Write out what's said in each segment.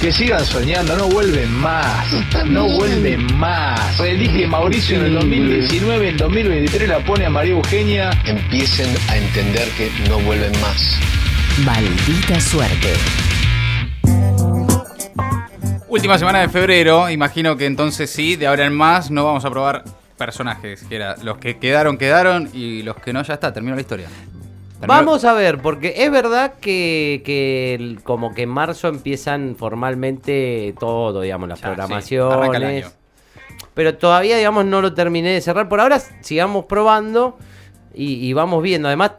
Que sigan soñando, no vuelven más. No vuelven más. Elige Mauricio en el 2019, en 2023 la pone a María Eugenia. Empiecen a entender que no vuelven más. Maldita suerte. Última semana de febrero, imagino que entonces sí, de ahora en más no vamos a probar personajes, que era los que quedaron, quedaron y los que no, ya está, terminó la historia. Terminó- Vamos a ver, porque es verdad que, que como que en marzo empiezan formalmente todo, digamos, las Ya, programaciones. pero todavía, digamos, no lo terminé de cerrar. Por ahora sigamos probando y, y vamos viendo. Además,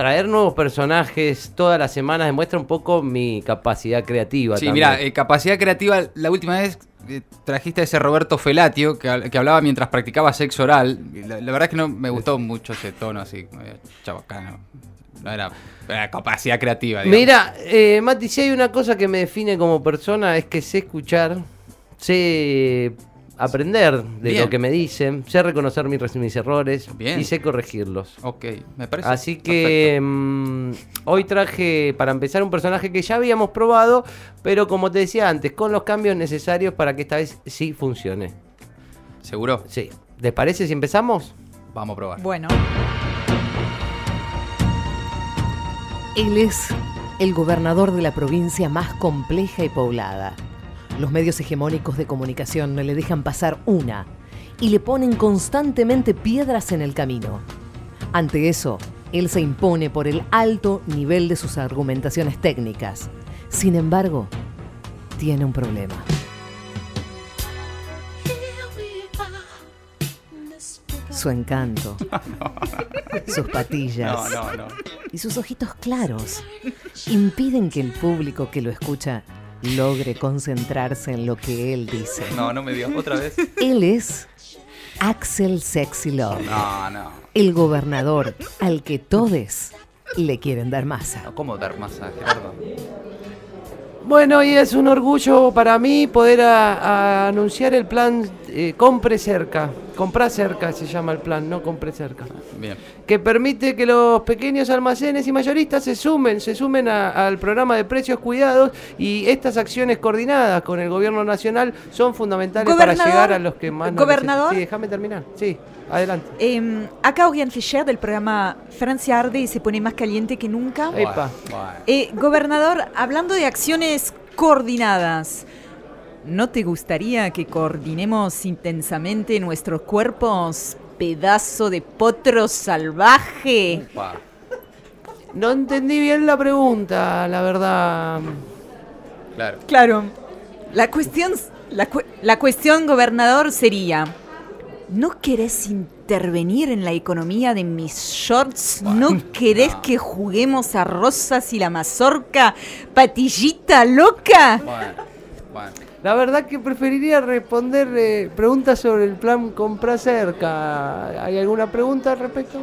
traer nuevos personajes todas las semanas demuestra un poco mi capacidad creativa. Sí, mira, eh, capacidad creativa, la última vez eh, trajiste a ese Roberto Felatio que, que hablaba mientras practicaba sexo oral. La, la verdad es que no me gustó mucho ese tono así, medio chabacano. No era, era capacidad creativa, digamos. Mira, eh, Mati, si hay una cosa que me define como persona es que sé escuchar, sé aprender de Bien. lo que me dicen, sé reconocer mis, mis errores Bien. y sé corregirlos. Ok, me parece. Así que mm, hoy traje para empezar un personaje que ya habíamos probado, pero como te decía antes, con los cambios necesarios para que esta vez sí funcione. ¿Seguro? Sí. ¿Les parece si empezamos? Vamos a probar. Bueno, Él es el gobernador de la provincia más compleja y poblada. Los medios hegemónicos de comunicación no le dejan pasar una y le ponen constantemente piedras en el camino. Ante eso, él se impone por el alto nivel de sus argumentaciones técnicas. Sin embargo, tiene un problema. Su encanto, sus patillas no. y sus ojitos claros impiden que el público que lo escucha logre concentrarse en lo que él dice. No, no me dio. ¿Otra vez? Él es Axel Sexy Love, No, no. el gobernador al que todos le quieren dar masa. No, ¿Cómo dar masa, Gerardo? Bueno, y es un orgullo para mí poder a- a anunciar el plan eh, Compre Cerca. Compra Cerca se llama el plan, no Compre Cerca. Bien. que permite que los pequeños almacenes y mayoristas se sumen, se sumen a- al programa de precios cuidados y estas acciones coordinadas con el gobierno nacional son fundamentales para llegar a los que más nos gobernador. necesitan. Sí, déjame terminar. Sí, adelante. eh, acá Orián Fischer del programa Francia Arde y se pone más caliente que nunca. Epa. Eh, gobernador, hablando de acciones coordinadas, ¿no te gustaría que coordinemos intensamente nuestros cuerpos, pedazo de potro salvaje? No entendí bien la pregunta, la verdad. Claro. Claro, la cuestión, la, cu- la cuestión, gobernador, sería, ¿no querés intervenir en la economía de mis shorts? ¿No querés que juguemos a Rosas y la mazorca, patillita loca? Bueno. Bueno. La verdad que preferiría responder eh, preguntas sobre el plan compra cerca. ¿Hay alguna pregunta al respecto?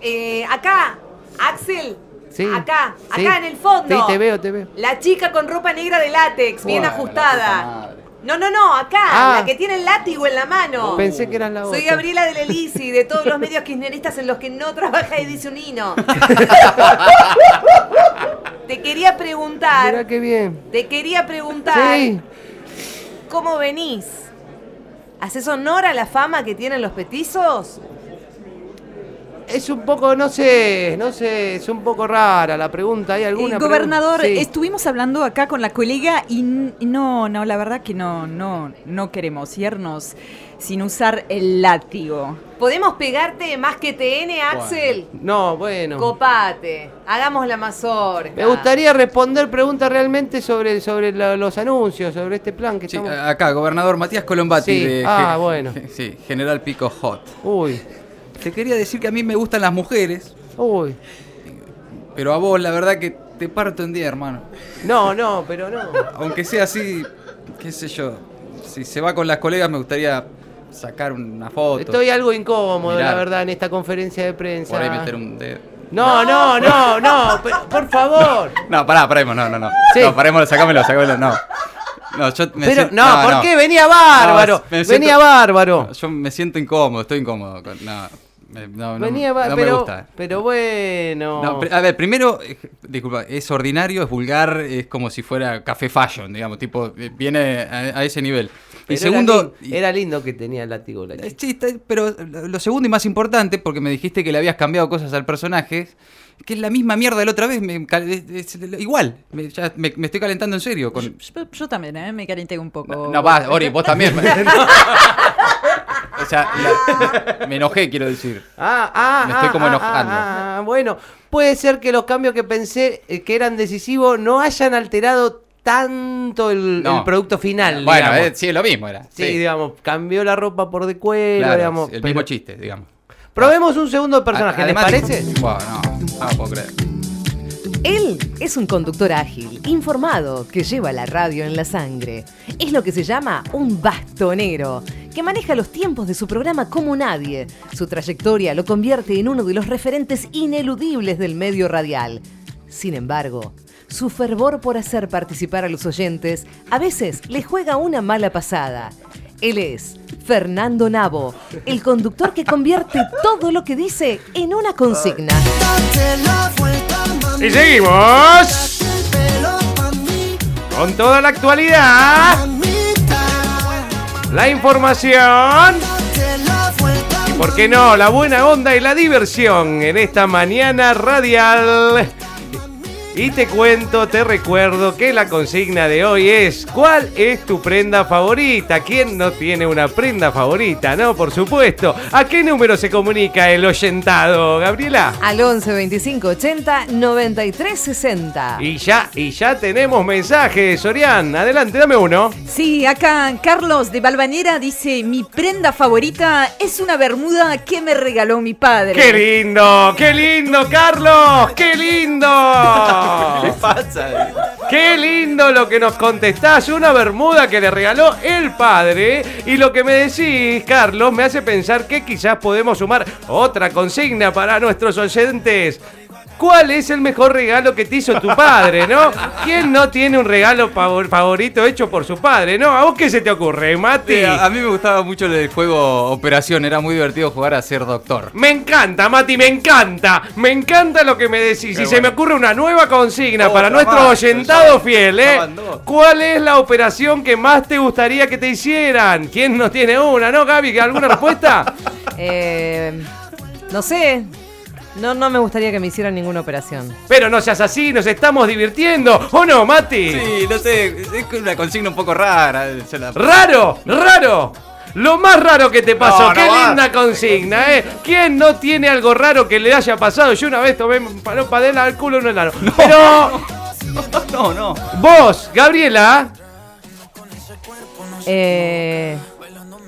Eh, acá, Axel. Sí. Acá, Sí. acá en el fondo. Sí, te veo, te veo. La chica con ropa negra de látex, bien ajustada. No, no, no, acá, Ah. la que tiene el látigo en la mano. Pensé que eras la otra. Soy Gabriela de Lelisi, de todos los medios kirchneristas en los que no trabaja Edición Unino. Te quería preguntar, Mirá qué bien. te quería preguntar, Sí. ¿Cómo venís? ¿Haces honor a la fama que tienen los petizos? Es un poco, no sé, no sé, es un poco rara la pregunta. ¿Hay alguna Eh, pregunta? gobernador, Sí. estuvimos hablando acá con la colega y no, no, la verdad que no, no, no queremos irnos sin usar el látigo. ¿Podemos pegarte más que TN, Axel? No, bueno. Copate, hagamos la mazorca. Me gustaría responder preguntas realmente sobre, sobre la- los anuncios, sobre este plan que Sí, estamos... acá, gobernador Matías Colombati. Sí, de ah, Ge- bueno. Sí, General Pico Hot. Uy, Te quería decir que a mí me gustan las mujeres, uy. pero a vos la verdad que te parto en día, hermano. No, no, pero no. Aunque sea así, qué sé yo. Si se va con las colegas me gustaría sacar una foto. Estoy algo incómodo, la verdad, en esta conferencia de prensa. Por ahí meter un dedo. No, no, no, no, por favor. No, pará, paremos, no, no, no. Sí. No, parémoslo, sacámelo, sacámelo, no. No, yo me Pero, siento- no, ¿por qué? Venía bárbaro. siento- Venía bárbaro. No, Yo me siento incómodo, estoy incómodo. con- No, no, no- Venía, va- no me pero, gusta. pero bueno. No, a ver, primero, eh, disculpa, es ordinario, es vulgar, es como si fuera café fashion, digamos, tipo, eh, viene a, a ese nivel. Pero y segundo, Era, lin- era lindo que tenía el látigo. la Eh, chica. Sí, está- pero lo segundo y más importante, porque me dijiste que le habías cambiado cosas al personaje, que es la misma mierda de la otra vez, me cal- es- es igual, me, ya me- me estoy calentando en serio. Con... Yo, yo también, ¿eh? Me calenté un poco. No, va, Ori, vos también. o sea, la- me enojé, quiero decir. Ah, ah, Me estoy ah, como ah, enojando. ah, ah, bueno, puede ser que los cambios que pensé eh, que eran decisivos no hayan alterado tanto el, No. el producto final. Bueno, eh, sí, es lo mismo era. sí, digamos, cambió la ropa por de cuero, claro, digamos. el pero- mismo chiste, digamos. Probemos un segundo personaje, ¿les Además- parece? Bueno, no, no puedo creer. Él es un conductor ágil, informado, que lleva la radio en la sangre. Es lo que se llama un bastonero, que maneja los tiempos de su programa como nadie. Su trayectoria lo convierte en uno de los referentes ineludibles del medio radial. Sin embargo, su fervor por hacer participar a los oyentes a veces le juega una mala pasada. Él es Fernando Navo, el conductor que convierte todo lo que dice en una consigna. Y seguimos con toda la actualidad, la información. Y, por qué no, la buena onda y la diversión en esta mañana radial. Y te cuento, te recuerdo que la consigna de hoy es ¿Cuál es tu prenda favorita? ¿Quién no tiene una prenda favorita? No, por supuesto. ¿A qué número se comunica el oyentado, Gabriela? Al 11 25 80 93 60. Y ya, y ya tenemos mensajes, Sorian. Adelante, dame uno. Sí, acá Carlos de Balvanera dice, mi prenda favorita es una bermuda que me regaló mi padre. ¡Qué lindo! ¡Qué lindo, Carlos! ¡Qué lindo! ¿Qué pasa? ¡Qué lindo lo que nos contestás! Una bermuda que le regaló el padre. Y lo que me decís, Carlos, me hace pensar que quizás podemos sumar otra consigna para nuestros oyentes. ¿Cuál es el mejor regalo que te hizo tu padre, no? ¿Quién no tiene un regalo favor- favorito hecho por su padre, no? ¿A vos qué se te ocurre, Mati? Sí, a, mí me gustaba mucho el juego Operación, era muy divertido jugar a ser doctor. Me encanta, Mati, me encanta. Me encanta lo que me decís. Qué y se me ocurre una nueva consigna para nuestro más, oyentado ya- fiel, ¿eh? ¿Cuál es la operación que más te gustaría que te hicieran? ¿Quién no tiene una, no, Gaby? ¿Alguna respuesta? Eh, no sé. No, no me gustaría que me hicieran ninguna operación. Pero no seas así, nos estamos divirtiendo. ¿O no, Mati? Sí, no sé, es una consigna un poco rara. se la- ¡Raro! ¡Raro! Lo más raro que te pasó, No, no qué va. linda consigna, ¿eh? ¿Quién no tiene algo raro que le haya pasado? Yo una vez tomé palopa de al culo un enano. Pero No, no. vos, Gabriela, Eh,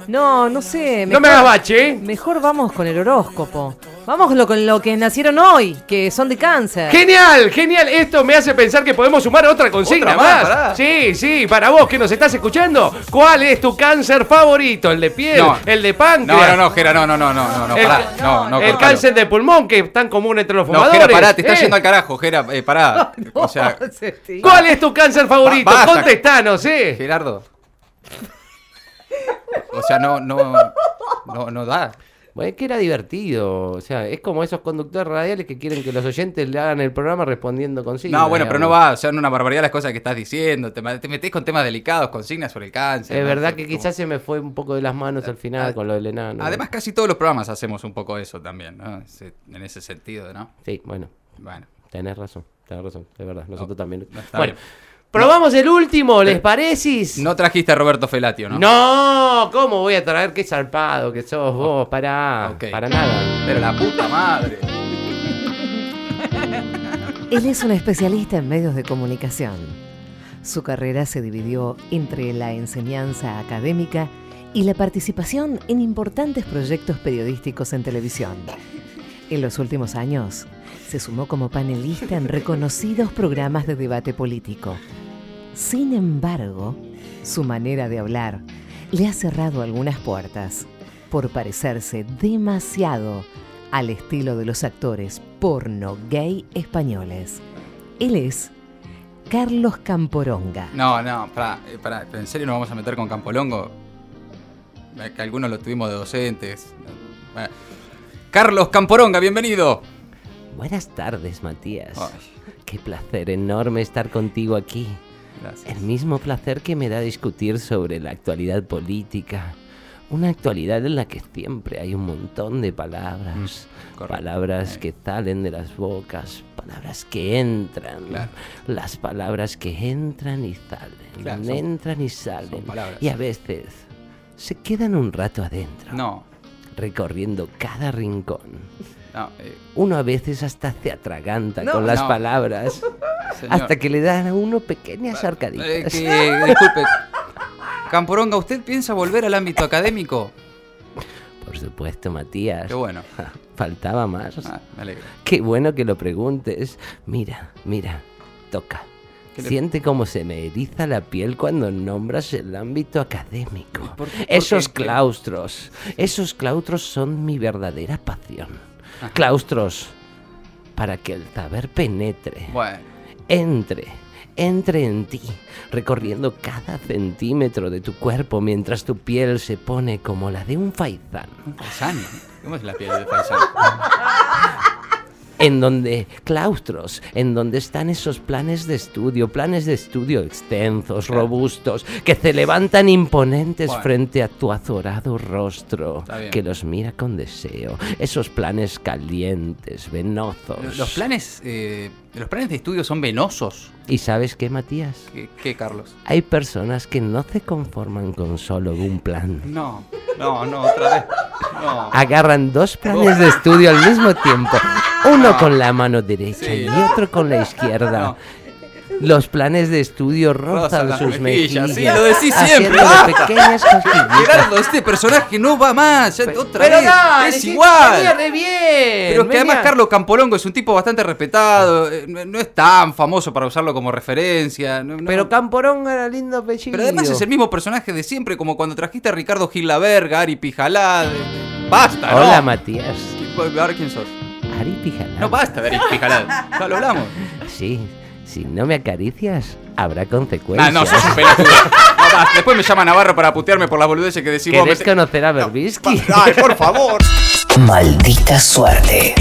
no, no sé. no me hagas bache. Mejor vamos con el horóscopo. Vamos lo- con lo que nacieron hoy, que son de cáncer. Genial, genial. Esto me hace pensar que podemos sumar otra consigna Otra más, pará. Sí, sí, para vos que nos estás escuchando, ¿cuál es tu cáncer favorito? ¿El de piel? No. ¿El de No, páncreas? no, no, no, no, no, no, no, no, El, pará. No, no, el cortalo. cáncer de pulmón, que es tan común entre los No, fumadores. Jera, pará, te estás ¿eh? yendo al carajo, Jera, eh, pará. O sea, ¿Cuál es tu cáncer favorito? Ba- basta. Contestanos, ¿eh? Gerardo. O sea, no, no, no, no da. Bueno, es que era divertido. O sea, es como esos conductores radiales que quieren que los oyentes le hagan el programa respondiendo consignas. No, bueno, pero no va, son una barbaridad las cosas que estás diciendo. Te, te metés con temas delicados, consignas sobre el cáncer. Es ¿no? verdad que como- quizás se me fue un poco de las manos al final con lo del enano. Además, casi todos los programas hacemos un poco eso también, ¿no? En ese sentido, ¿no? Sí, bueno, Bueno. tenés razón, tenés razón, de verdad, nosotros también. no bueno, bien. Probamos el último, ¿les parece? No trajiste a Roberto Felatio, ¿no? No, ¿cómo voy a traer qué zarpado que sos vos? Para, Ok. para nada. Pero la puta madre. Él es un especialista en medios de comunicación. Su carrera se dividió entre la enseñanza académica y la participación en importantes proyectos periodísticos en televisión. En los últimos años, se sumó como panelista en reconocidos programas de debate político. Sin embargo, su manera de hablar le ha cerrado algunas puertas por parecerse demasiado al estilo de los actores porno gay españoles. Él es Carlos Camporonga. No, no, pará, eh, pará, ¿en serio nos vamos a meter con Campolongo? Que algunos lo tuvimos de docentes. Bueno, Carlos Camporonga, bienvenido. Buenas tardes, Matías. Ay. Qué placer enorme estar contigo aquí. Gracias. El mismo placer que me da discutir sobre la actualidad política. Una actualidad en la que siempre hay un montón de palabras. Mm, palabras que salen de las bocas. Palabras que entran. Claro. Las palabras que entran y salen. Claro, son- entran y salen. Y a veces se quedan un rato adentro. No, Recorriendo cada rincón. no, eh, Uno a veces hasta se atraganta No, con las no. palabras. señor. Hasta que le dan a uno pequeñas Eh, arcaditas. que, disculpe. Camporonga, ¿usted piensa volver al ámbito académico? Por supuesto, Matías. Qué bueno. Faltaba más. Ah, me alegro. Qué bueno que lo preguntes. Mira, mira, toca. ¿Qué le- Siente cómo se me eriza la piel cuando nombras el ámbito académico. ¿Por qué? ¿Por Esos qué? claustros, esos claustros son mi verdadera pasión. Claustros para que el saber penetre, Bueno, entre, entre en ti, recorriendo cada centímetro de tu cuerpo mientras tu piel se pone como la de un faizán. un faisán. ¿Cómo es la piel de faisán? En donde claustros, en donde están esos planes de estudio, planes de estudio extensos, robustos, que se levantan imponentes Bueno. frente a tu azorado rostro, que los mira con deseo, esos planes calientes, venosos. Los- Los planes, eh, los planes de estudio son venosos. ¿Y sabes qué, Matías? ¿Qué, qué, Carlos? Hay personas que no se conforman con solo un plan. No, no, no, otra vez. No. Agarran dos planes de estudio al mismo tiempo. Uno No. con la mano derecha Sí. y otro con la izquierda. No. Los planes de estudio Rozan sus mejillas, mejillas. sí, lo decís siempre. ¡Basta! pequeñas cosquillitas. Gerardo, este personaje no va más. ya otra Pero vez. dale, es igual. bien. Pero es que además Carlos Campolongo es un tipo bastante respetado, eh, no, no es tan famoso para usarlo como referencia. no- no- Pero Camporón era lindo apellido. pero además es el mismo personaje de siempre, como cuando trajiste a Ricardo Gil Laverga, Ari Pijalá. de- de- Basta, ¿no? Hola, Matías. Ahora quién sos. Ari. No basta de Ari Pijalá. Ya lo hablamos. Sí, si no me acaricias, habrá Ah, consecuencias. no, sos un pelotudo. No, basta. Después me llama Navarro para putearme por las boludeces que decís vos. ¿Querés conocer a Berbisky? Ay, por favor. Maldita suerte.